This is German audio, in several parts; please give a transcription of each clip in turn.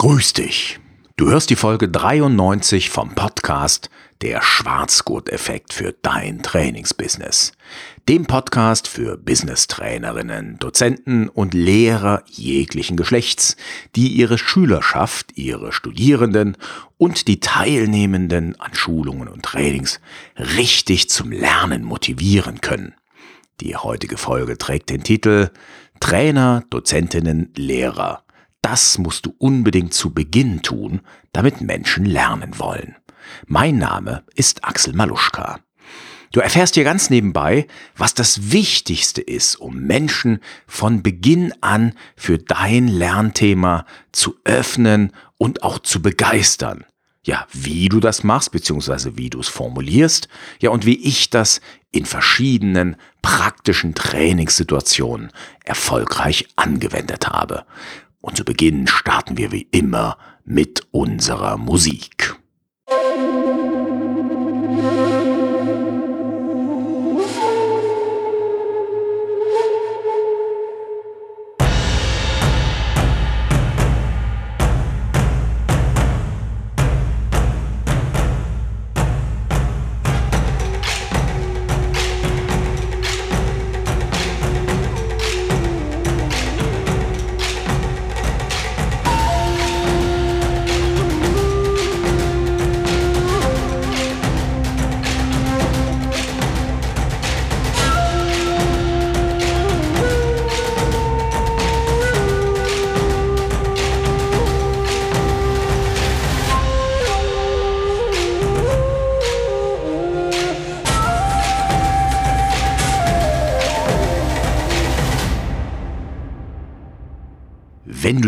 Grüß dich. Du hörst die Folge 93 vom Podcast Der Schwarzgurt-Effekt für dein Trainingsbusiness. Dem Podcast für Business-Trainerinnen, Dozenten und Lehrer jeglichen Geschlechts, die ihre Schülerschaft, ihre Studierenden und die Teilnehmenden an Schulungen und Trainings richtig zum Lernen motivieren können. Die heutige Folge trägt den Titel Trainer, Dozentinnen, Lehrer das musst du unbedingt zu Beginn tun, damit Menschen lernen wollen. Mein Name ist Axel Maluschka. Du erfährst hier ganz nebenbei, was das Wichtigste ist, um Menschen von Beginn an für dein Lernthema zu öffnen und auch zu begeistern. Ja, wie du das machst, beziehungsweise wie du es formulierst, ja, und wie ich das in verschiedenen praktischen Trainingssituationen erfolgreich angewendet habe. Und zu Beginn starten wir wie immer mit unserer Musik.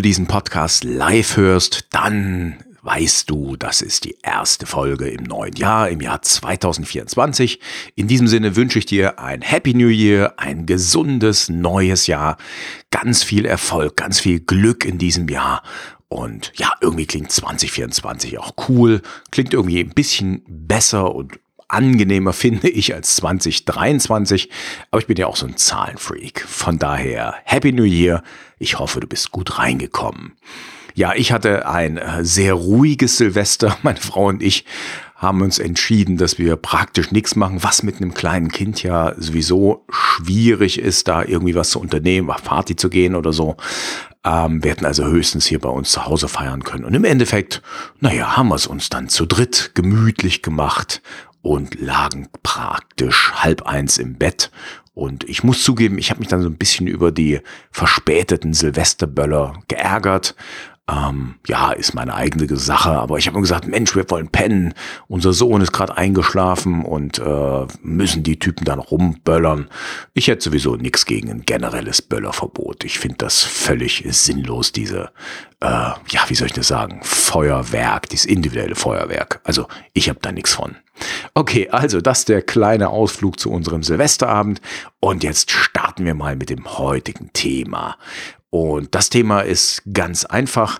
Diesen Podcast live hörst, dann weißt du, das ist die erste Folge im neuen Jahr, im Jahr 2024. In diesem Sinne wünsche ich dir ein Happy New Year, ein gesundes neues Jahr, ganz viel Erfolg, ganz viel Glück in diesem Jahr. Und ja, irgendwie klingt 2024 auch cool, klingt irgendwie ein bisschen besser und angenehmer finde ich als 2023. Aber ich bin ja auch so ein Zahlenfreak. Von daher, Happy New Year. Ich hoffe, du bist gut reingekommen. Ja, ich hatte ein äh, sehr ruhiges Silvester. Meine Frau und ich haben uns entschieden, dass wir praktisch nichts machen, was mit einem kleinen Kind ja sowieso schwierig ist, da irgendwie was zu unternehmen, auf Party zu gehen oder so. Ähm, wir hätten also höchstens hier bei uns zu Hause feiern können. Und im Endeffekt, naja, haben wir es uns dann zu dritt gemütlich gemacht und lagen praktisch halb eins im Bett. Und ich muss zugeben, ich habe mich dann so ein bisschen über die verspäteten Silvesterböller geärgert. Ähm, ja, ist meine eigene Sache, aber ich habe mir gesagt, Mensch, wir wollen pennen. Unser Sohn ist gerade eingeschlafen und äh, müssen die Typen dann rumböllern. Ich hätte sowieso nichts gegen ein generelles Böllerverbot. Ich finde das völlig sinnlos, diese, äh, ja, wie soll ich das sagen, Feuerwerk, dieses individuelle Feuerwerk. Also ich habe da nichts von. Okay, also das ist der kleine Ausflug zu unserem Silvesterabend und jetzt starten wir mal mit dem heutigen Thema. Und das Thema ist ganz einfach.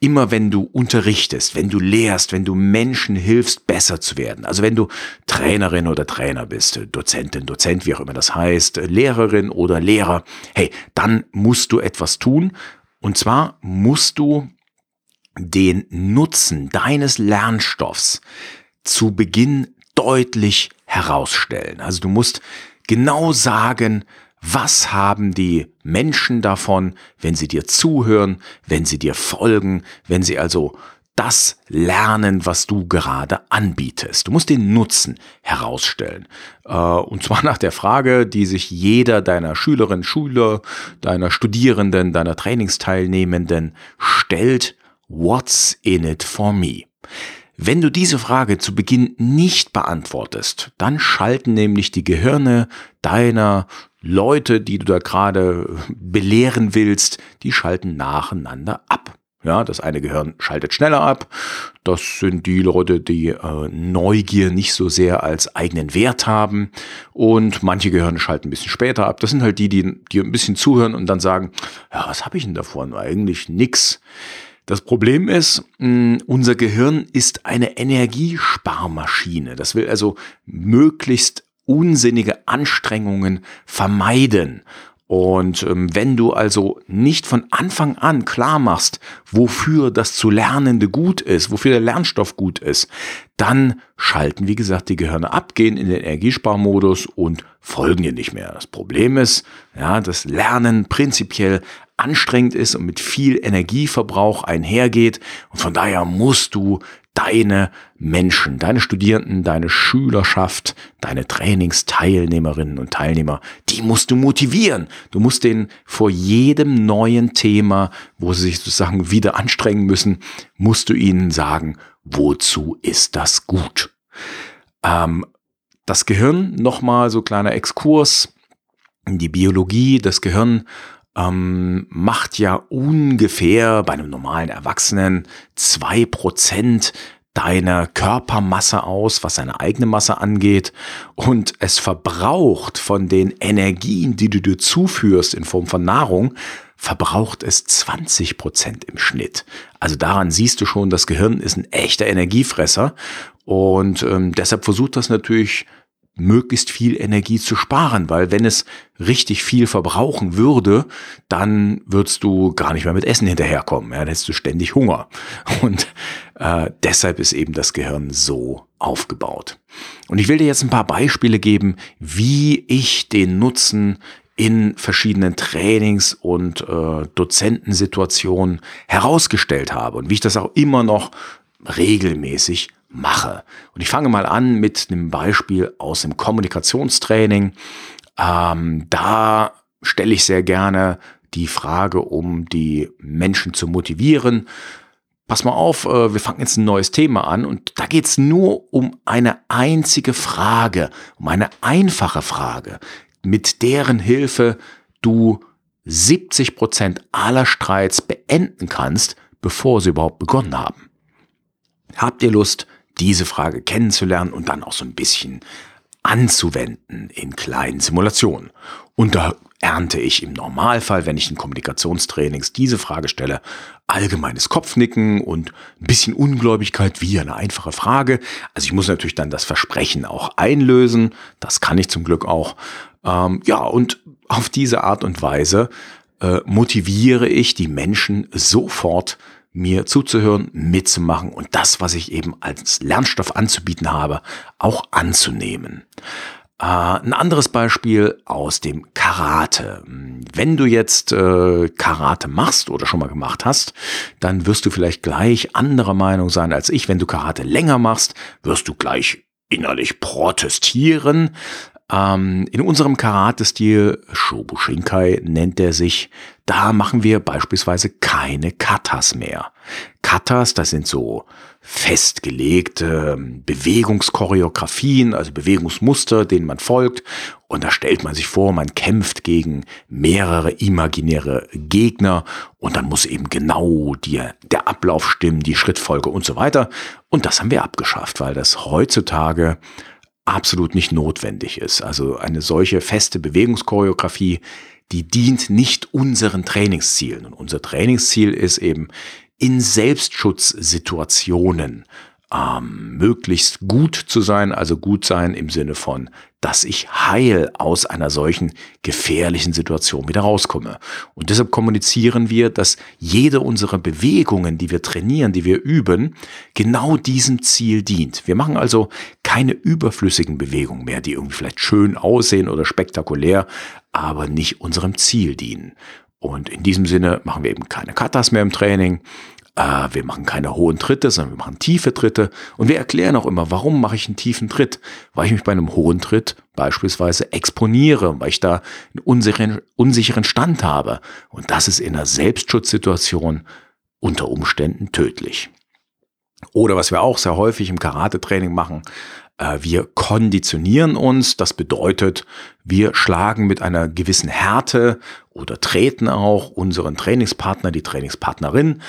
Immer wenn du unterrichtest, wenn du lehrst, wenn du Menschen hilfst, besser zu werden, also wenn du Trainerin oder Trainer bist, Dozentin, Dozent, wie auch immer das heißt, Lehrerin oder Lehrer, hey, dann musst du etwas tun. Und zwar musst du den Nutzen deines Lernstoffs zu Beginn deutlich herausstellen. Also du musst genau sagen, was haben die Menschen davon, wenn sie dir zuhören, wenn sie dir folgen, wenn sie also das lernen, was du gerade anbietest. Du musst den Nutzen herausstellen. Äh, und zwar nach der Frage, die sich jeder deiner Schülerinnen, Schüler, deiner Studierenden, deiner Trainingsteilnehmenden stellt. What's in it for me? Wenn du diese Frage zu Beginn nicht beantwortest, dann schalten nämlich die Gehirne deiner Leute, die du da gerade belehren willst, die schalten nacheinander ab. Ja, das eine Gehirn schaltet schneller ab. Das sind die Leute, die äh, Neugier nicht so sehr als eigenen Wert haben. Und manche Gehirne schalten ein bisschen später ab. Das sind halt die, die, die ein bisschen zuhören und dann sagen, ja, was habe ich denn davon? Eigentlich nix. Das Problem ist, mm, unser Gehirn ist eine Energiesparmaschine. Das will also möglichst unsinnige Anstrengungen vermeiden. Und ähm, wenn du also nicht von Anfang an klar machst, wofür das zu Lernende gut ist, wofür der Lernstoff gut ist, dann schalten, wie gesagt, die Gehirne ab, gehen in den Energiesparmodus und folgen dir nicht mehr. Das Problem ist, ja, dass Lernen prinzipiell anstrengend ist und mit viel Energieverbrauch einhergeht. Und von daher musst du deine Menschen, deine Studierenden, deine Schülerschaft, deine Trainingsteilnehmerinnen und Teilnehmer, die musst du motivieren. Du musst denen vor jedem neuen Thema, wo sie sich sozusagen wieder anstrengen müssen, musst du ihnen sagen, wozu ist das gut? Ähm, das Gehirn, nochmal so kleiner Exkurs, die Biologie, das Gehirn ähm, macht ja ungefähr bei einem normalen Erwachsenen zwei Prozent deiner Körpermasse aus, was seine eigene Masse angeht. Und es verbraucht von den Energien, die du dir zuführst in Form von Nahrung, verbraucht es 20 Prozent im Schnitt. Also daran siehst du schon, das Gehirn ist ein echter Energiefresser. Und ähm, deshalb versucht das natürlich möglichst viel Energie zu sparen, weil wenn es richtig viel verbrauchen würde, dann würdest du gar nicht mehr mit Essen hinterherkommen. Ja, dann hättest du ständig Hunger. Und äh, deshalb ist eben das Gehirn so aufgebaut. Und ich will dir jetzt ein paar Beispiele geben, wie ich den Nutzen in verschiedenen Trainings- und äh, Dozentensituationen herausgestellt habe und wie ich das auch immer noch regelmäßig mache. Und ich fange mal an mit einem Beispiel aus dem Kommunikationstraining. Ähm, da stelle ich sehr gerne die Frage, um die Menschen zu motivieren. Pass mal auf, äh, wir fangen jetzt ein neues Thema an und da geht es nur um eine einzige Frage, um eine einfache Frage, mit deren Hilfe du 70 Prozent aller Streits beenden kannst, bevor sie überhaupt begonnen haben. Habt ihr Lust, diese Frage kennenzulernen und dann auch so ein bisschen anzuwenden in kleinen Simulationen. Und da ernte ich im Normalfall, wenn ich in Kommunikationstrainings diese Frage stelle, allgemeines Kopfnicken und ein bisschen Ungläubigkeit wie eine einfache Frage. Also ich muss natürlich dann das Versprechen auch einlösen. Das kann ich zum Glück auch. Ähm, ja, und auf diese Art und Weise äh, motiviere ich die Menschen sofort mir zuzuhören, mitzumachen und das, was ich eben als Lernstoff anzubieten habe, auch anzunehmen. Äh, ein anderes Beispiel aus dem Karate. Wenn du jetzt äh, Karate machst oder schon mal gemacht hast, dann wirst du vielleicht gleich anderer Meinung sein als ich. Wenn du Karate länger machst, wirst du gleich innerlich protestieren. Ähm, in unserem Karate-Stil, Shobushinkai nennt er sich, da machen wir beispielsweise keine Katas mehr. Katas, das sind so festgelegte ähm, Bewegungschoreografien, also Bewegungsmuster, denen man folgt. Und da stellt man sich vor, man kämpft gegen mehrere imaginäre Gegner und dann muss eben genau die, der Ablauf stimmen, die Schrittfolge und so weiter. Und das haben wir abgeschafft, weil das heutzutage absolut nicht notwendig ist. Also eine solche feste Bewegungschoreografie, die dient nicht unseren Trainingszielen. Und unser Trainingsziel ist eben in Selbstschutzsituationen ähm, möglichst gut zu sein, also gut sein im Sinne von, dass ich heil aus einer solchen gefährlichen Situation wieder rauskomme. Und deshalb kommunizieren wir, dass jede unserer Bewegungen, die wir trainieren, die wir üben, genau diesem Ziel dient. Wir machen also keine überflüssigen Bewegungen mehr, die irgendwie vielleicht schön aussehen oder spektakulär, aber nicht unserem Ziel dienen. Und in diesem Sinne machen wir eben keine Katas mehr im Training, äh, wir machen keine hohen Tritte, sondern wir machen tiefe Tritte. Und wir erklären auch immer, warum mache ich einen tiefen Tritt? Weil ich mich bei einem hohen Tritt beispielsweise exponiere, weil ich da einen unsicheren, unsicheren Stand habe. Und das ist in einer Selbstschutzsituation unter Umständen tödlich. Oder was wir auch sehr häufig im Karate-Training machen, äh, wir konditionieren uns, das bedeutet, wir schlagen mit einer gewissen Härte oder treten auch unseren Trainingspartner, die Trainingspartnerin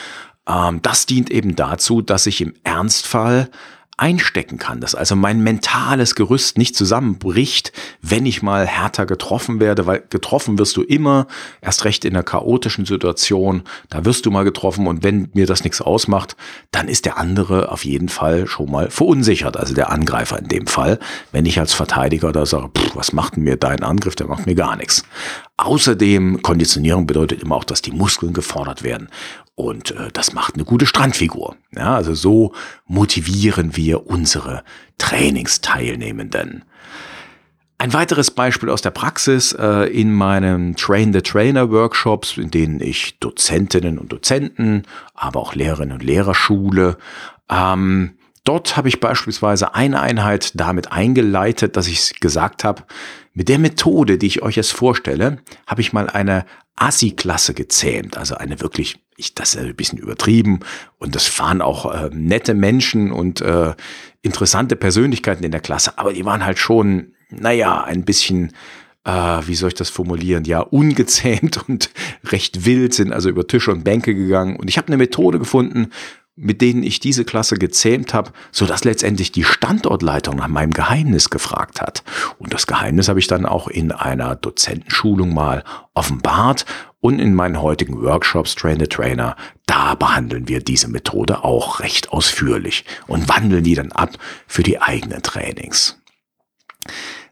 ähm, das dient eben dazu, dass ich im Ernstfall einstecken kann, dass also mein mentales Gerüst nicht zusammenbricht, wenn ich mal härter getroffen werde, weil getroffen wirst du immer, erst recht in einer chaotischen Situation, da wirst du mal getroffen und wenn mir das nichts ausmacht, dann ist der andere auf jeden Fall schon mal verunsichert, also der Angreifer in dem Fall, wenn ich als Verteidiger da sage, pff, was macht denn mir dein Angriff, der macht mir gar nichts. Außerdem, Konditionierung bedeutet immer auch, dass die Muskeln gefordert werden. Und äh, das macht eine gute Strandfigur. Ja, also so motivieren wir unsere Trainingsteilnehmenden. Ein weiteres Beispiel aus der Praxis äh, in meinen Train the Trainer Workshops, in denen ich Dozentinnen und Dozenten, aber auch Lehrerinnen und Lehrer schule. Ähm, dort habe ich beispielsweise eine Einheit damit eingeleitet, dass ich gesagt habe, mit der Methode, die ich euch jetzt vorstelle, habe ich mal eine Assi-Klasse gezähmt, also eine wirklich, ich, das ist ein bisschen übertrieben und das waren auch äh, nette Menschen und äh, interessante Persönlichkeiten in der Klasse, aber die waren halt schon, naja, ein bisschen, äh, wie soll ich das formulieren, ja, ungezähmt und recht wild, sind also über Tische und Bänke gegangen und ich habe eine Methode gefunden, mit denen ich diese Klasse gezähmt habe, so dass letztendlich die Standortleitung nach meinem Geheimnis gefragt hat. Und das Geheimnis habe ich dann auch in einer Dozentenschulung mal offenbart und in meinen heutigen Workshops Train the Trainer, da behandeln wir diese Methode auch recht ausführlich und wandeln die dann ab für die eigenen Trainings.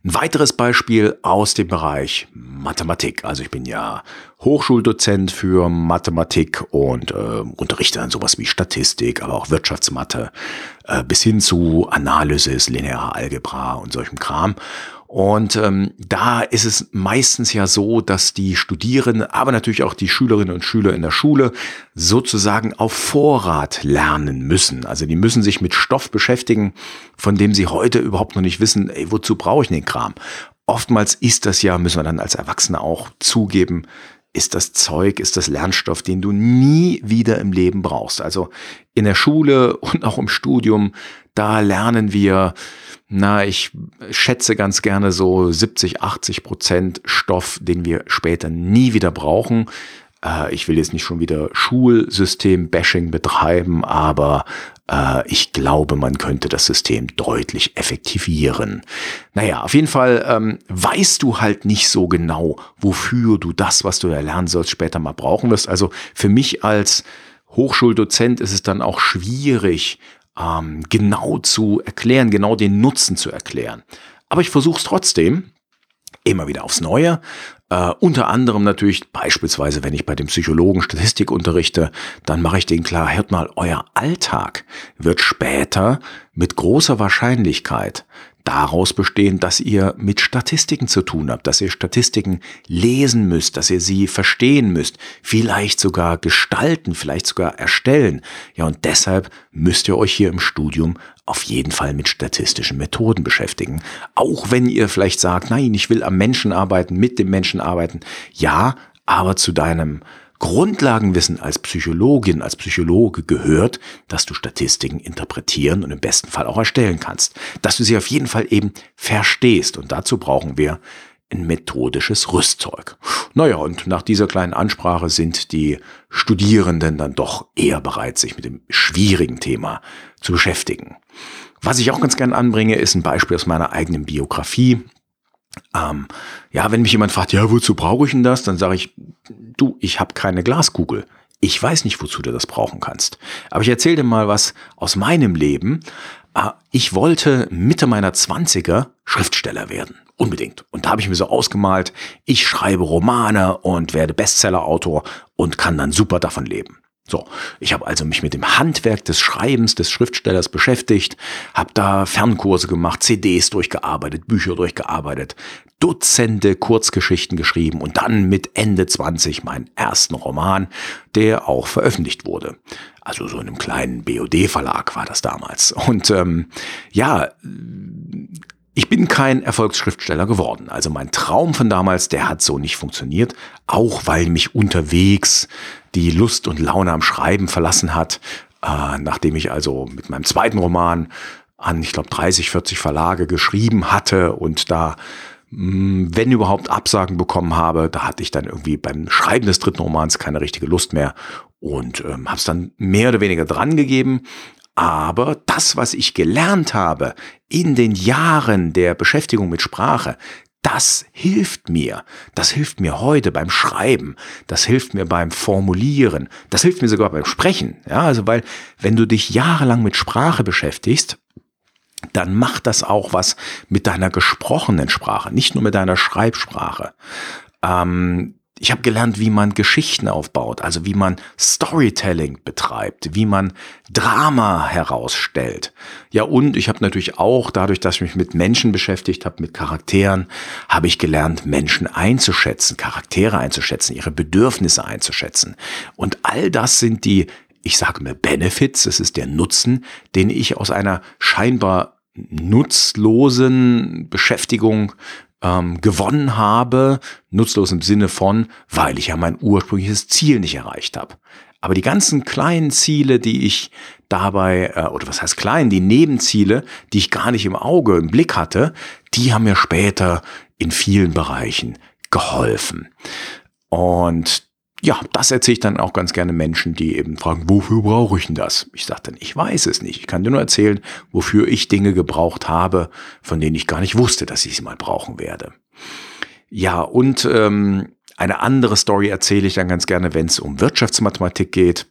Ein weiteres Beispiel aus dem Bereich Mathematik. Also ich bin ja Hochschuldozent für Mathematik und äh, unterrichte dann sowas wie Statistik, aber auch Wirtschaftsmathe äh, bis hin zu Analysis, lineare Algebra und solchem Kram. Und ähm, da ist es meistens ja so, dass die Studierenden, aber natürlich auch die Schülerinnen und Schüler in der Schule sozusagen auf Vorrat lernen müssen. Also die müssen sich mit Stoff beschäftigen, von dem sie heute überhaupt noch nicht wissen, ey, wozu brauche ich den Kram? Oftmals ist das ja, müssen wir dann als Erwachsene auch zugeben, ist das Zeug, ist das Lernstoff, den du nie wieder im Leben brauchst. Also in der Schule und auch im Studium, da lernen wir na, ich schätze ganz gerne so 70, 80 Prozent Stoff, den wir später nie wieder brauchen. Äh, ich will jetzt nicht schon wieder Schulsystem-Bashing betreiben, aber äh, ich glaube, man könnte das System deutlich effektivieren. Naja, auf jeden Fall ähm, weißt du halt nicht so genau, wofür du das, was du da lernen sollst, später mal brauchen wirst. Also für mich als Hochschuldozent ist es dann auch schwierig, ähm, genau zu erklären, genau den Nutzen zu erklären. Aber ich versuche es trotzdem, immer wieder aufs Neue. Äh, unter anderem natürlich beispielsweise, wenn ich bei dem Psychologen Statistik unterrichte, dann mache ich den klar, hört mal, euer Alltag wird später mit großer Wahrscheinlichkeit daraus bestehen, dass ihr mit Statistiken zu tun habt, dass ihr Statistiken lesen müsst, dass ihr sie verstehen müsst, vielleicht sogar gestalten, vielleicht sogar erstellen. Ja, und deshalb müsst ihr euch hier im Studium auf jeden Fall mit statistischen Methoden beschäftigen. Auch wenn ihr vielleicht sagt, nein, ich will am Menschen arbeiten, mit dem Menschen arbeiten. Ja, aber zu deinem Grundlagenwissen als Psychologin, als Psychologe gehört, dass du Statistiken interpretieren und im besten Fall auch erstellen kannst. Dass du sie auf jeden Fall eben verstehst. Und dazu brauchen wir ein methodisches Rüstzeug. Naja, und nach dieser kleinen Ansprache sind die Studierenden dann doch eher bereit, sich mit dem schwierigen Thema zu beschäftigen. Was ich auch ganz gerne anbringe, ist ein Beispiel aus meiner eigenen Biografie. Ähm, ja, wenn mich jemand fragt, ja, wozu brauche ich denn das? Dann sage ich, du, ich habe keine Glaskugel. Ich weiß nicht, wozu du das brauchen kannst. Aber ich erzähle dir mal was aus meinem Leben. Äh, ich wollte Mitte meiner Zwanziger Schriftsteller werden. Unbedingt. Und da habe ich mir so ausgemalt, ich schreibe Romane und werde Bestsellerautor und kann dann super davon leben. So, ich habe also mich mit dem Handwerk des Schreibens des Schriftstellers beschäftigt, habe da Fernkurse gemacht, CDs durchgearbeitet, Bücher durchgearbeitet, Dutzende Kurzgeschichten geschrieben und dann mit Ende 20 meinen ersten Roman, der auch veröffentlicht wurde. Also so in einem kleinen BOD-Verlag war das damals. Und ähm, ja, ich bin kein Erfolgsschriftsteller geworden. Also mein Traum von damals, der hat so nicht funktioniert, auch weil mich unterwegs die Lust und Laune am Schreiben verlassen hat, äh, nachdem ich also mit meinem zweiten Roman an, ich glaube, 30, 40 Verlage geschrieben hatte und da, mh, hm, wenn überhaupt, Absagen bekommen habe. Da hatte ich dann irgendwie beim Schreiben des dritten Romans keine richtige Lust mehr und ähm, habe es dann mehr oder weniger dran gegeben. Aber das, was ich gelernt habe in den Jahren der Beschäftigung mit Sprache, das hilft mir. Das hilft mir heute beim Schreiben. Das hilft mir beim Formulieren. Das hilft mir sogar beim Sprechen. Ja, also weil, wenn du dich jahrelang mit Sprache beschäftigst, dann macht das auch was mit deiner gesprochenen Sprache, nicht nur mit deiner Schreibsprache. Ähm, ich habe gelernt, wie man Geschichten aufbaut, also wie man Storytelling betreibt, wie man Drama herausstellt. Ja, und ich habe natürlich auch, dadurch, dass ich mich mit Menschen beschäftigt habe, mit Charakteren, habe ich gelernt, Menschen einzuschätzen, Charaktere einzuschätzen, ihre Bedürfnisse einzuschätzen. Und all das sind die, ich sage mir Benefits, das ist der Nutzen, den ich aus einer scheinbar nutzlosen Beschäftigung ähm, gewonnen habe, nutzlos im Sinne von, weil ich ja mein ursprüngliches Ziel nicht erreicht habe. Aber die ganzen kleinen Ziele, die ich dabei, äh, oder was heißt klein, die Nebenziele, die ich gar nicht im Auge, im Blick hatte, die haben mir später in vielen Bereichen geholfen. Und ja, das erzähle ich dann auch ganz gerne Menschen, die eben fragen, wofür brauche ich denn das? Ich sage dann, ich weiß es nicht. Ich kann dir nur erzählen, wofür ich Dinge gebraucht habe, von denen ich gar nicht wusste, dass ich sie mal brauchen werde. Ja, und ähm, eine andere Story erzähle ich dann ganz gerne, wenn es um Wirtschaftsmathematik geht.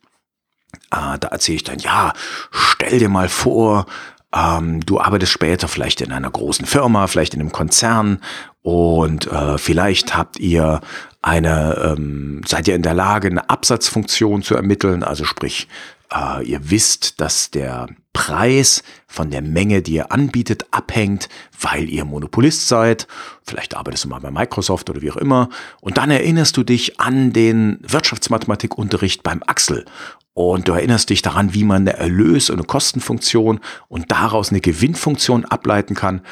Äh, da erzähle ich dann, ja, stell dir mal vor, ähm, du arbeitest später vielleicht in einer großen Firma, vielleicht in einem Konzern und äh, vielleicht habt ihr eine, ähm, seid ihr in der Lage, eine Absatzfunktion zu ermitteln, also sprich, äh, ihr wisst, dass der Preis von der Menge, die ihr anbietet, abhängt, weil ihr Monopolist seid. Vielleicht arbeitest du mal bei Microsoft oder wie auch immer. Und dann erinnerst du dich an den Wirtschaftsmathematikunterricht beim Axel. Und du erinnerst dich daran, wie man eine Erlös- und eine Kostenfunktion und daraus eine Gewinnfunktion ableiten kann.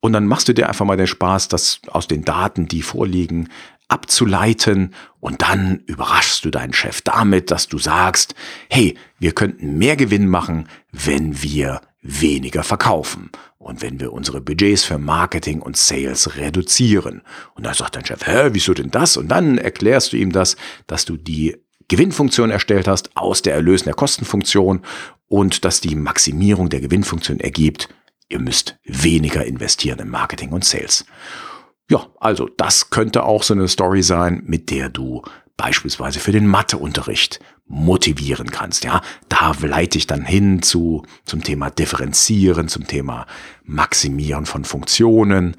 Und dann machst du dir einfach mal den Spaß, das aus den Daten, die vorliegen, abzuleiten und dann überraschst du deinen Chef damit, dass du sagst, hey, wir könnten mehr Gewinn machen, wenn wir weniger verkaufen und wenn wir unsere Budgets für Marketing und Sales reduzieren. Und dann sagt dein Chef, hä, wieso denn das? Und dann erklärst du ihm das, dass du die Gewinnfunktion erstellt hast aus der Erlösen der Kostenfunktion und dass die Maximierung der Gewinnfunktion ergibt, ihr müsst weniger investieren im Marketing und Sales. Ja, also das könnte auch so eine Story sein, mit der du beispielsweise für den Matheunterricht motivieren kannst. Ja, da leite ich dann hin zu zum Thema Differenzieren, zum Thema Maximieren von Funktionen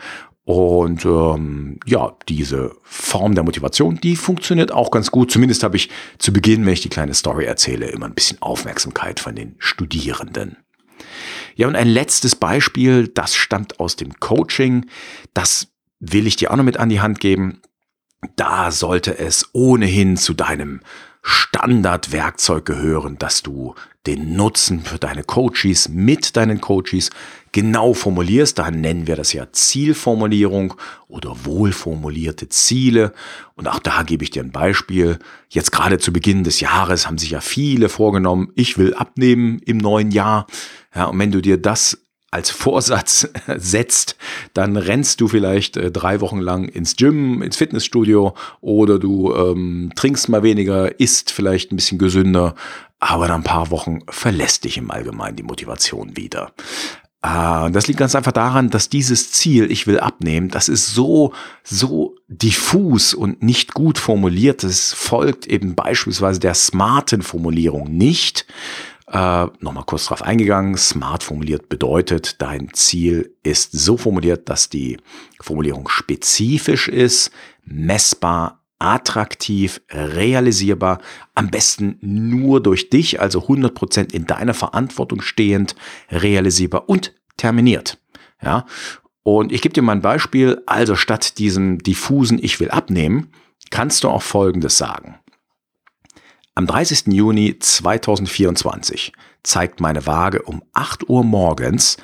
und ähm, ja, diese Form der Motivation, die funktioniert auch ganz gut. Zumindest habe ich zu Beginn, wenn ich die kleine Story erzähle, immer ein bisschen Aufmerksamkeit von den Studierenden. Ja, und ein letztes Beispiel, das stammt aus dem Coaching. Das will ich dir auch noch mit an die Hand geben. Da sollte es ohnehin zu deinem Standardwerkzeug gehören, dass du den Nutzen für deine Coaches mit deinen Coaches genau formulierst. Da nennen wir das ja Zielformulierung oder wohlformulierte Ziele. Und auch da gebe ich dir ein Beispiel. Jetzt gerade zu Beginn des Jahres haben sich ja viele vorgenommen, ich will abnehmen im neuen Jahr. Ja, und wenn du dir das als Vorsatz setzt, dann rennst du vielleicht äh, drei Wochen lang ins Gym, ins Fitnessstudio oder du ähm, trinkst mal weniger, isst vielleicht ein bisschen gesünder, aber nach ein paar Wochen verlässt dich im Allgemeinen die Motivation wieder. Äh, das liegt ganz einfach daran, dass dieses Ziel, ich will abnehmen, das ist so, so diffus und nicht gut formuliert. Es folgt eben beispielsweise der smarten Formulierung nicht. Äh, Nochmal kurz drauf eingegangen. Smart formuliert bedeutet, dein Ziel ist so formuliert, dass die Formulierung spezifisch ist, messbar, attraktiv, realisierbar, am besten nur durch dich, also 100% in deiner Verantwortung stehend, realisierbar und terminiert. Ja. Und ich gebe dir mal ein Beispiel. Also statt diesem diffusen Ich will abnehmen, kannst du auch Folgendes sagen. Am 30. Juni 2024 zeigt meine Waage um 8 Uhr morgens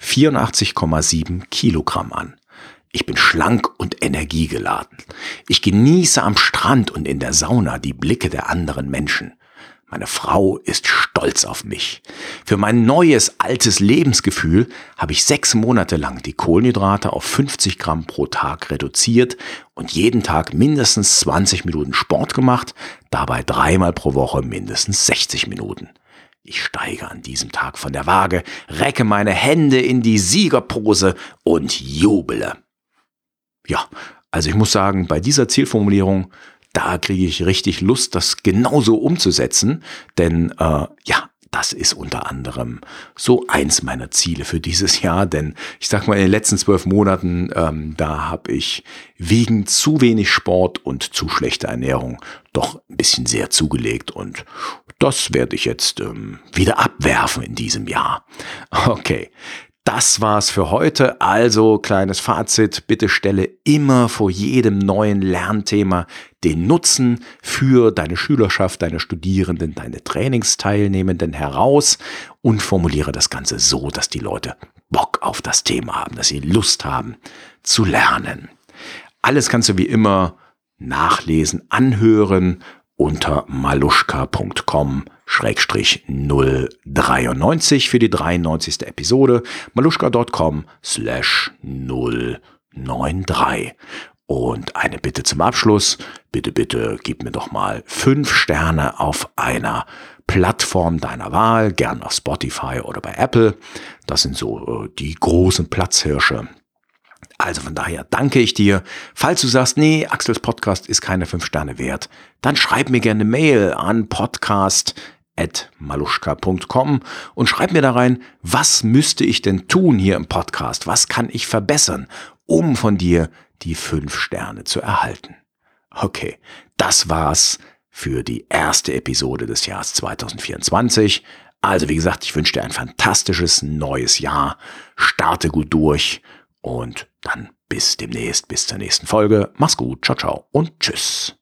84,7 Kilogramm an. Ich bin schlank und energiegeladen. Ich genieße am Strand und in der Sauna die Blicke der anderen Menschen. Meine Frau ist stolz auf mich. Für mein neues, altes Lebensgefühl habe ich sechs Monate lang die Kohlenhydrate auf 50 Gramm pro Tag reduziert und jeden Tag mindestens 20 Minuten Sport gemacht, dabei dreimal pro Woche mindestens 60 Minuten. Ich steige an diesem Tag von der Waage, recke meine Hände in die Siegerpose und jubele. Ja, also ich muss sagen, bei dieser Zielformulierung da kriege ich richtig Lust, das genauso umzusetzen. Denn äh, ja, das ist unter anderem so eins meiner Ziele für dieses Jahr, denn ich sag mal, in den letzten zwölf Monaten, ähm, da habe ich wegen zu wenig Sport und zu schlechter Ernährung doch ein bisschen sehr zugelegt und das werde ich jetzt ähm, wieder abwerfen in diesem Jahr. Okay, das war's für heute. Also kleines Fazit. Bitte stelle immer vor jedem neuen Lernthema den Nutzen für deine Schülerschaft, deine Studierenden, deine Trainingsteilnehmenden heraus und formuliere das Ganze so, dass die Leute Bock auf das Thema haben, dass sie Lust haben zu lernen. Alles kannst du wie immer nachlesen, anhören unter maluschka.com 093 für die 93. Episode maluschka.com slash 093. Und eine Bitte zum Abschluss. Bitte, bitte gib mir doch mal fünf Sterne auf einer Plattform deiner Wahl, gern auf Spotify oder bei Apple. Das sind so äh, die großen Platzhirsche also von daher danke ich dir. Falls du sagst, nee, Axels Podcast ist keine fünf Sterne wert, dann schreib mir gerne Mail an podcast.maluschka.com und schreib mir da rein, was müsste ich denn tun hier im Podcast? Was kann ich verbessern, um von dir die fünf Sterne zu erhalten? Okay, das war's für die erste Episode des Jahres 2024. Also wie gesagt, ich wünsche dir ein fantastisches neues Jahr. Starte gut durch und dann bis demnächst, bis zur nächsten Folge. Mach's gut, ciao, ciao und tschüss.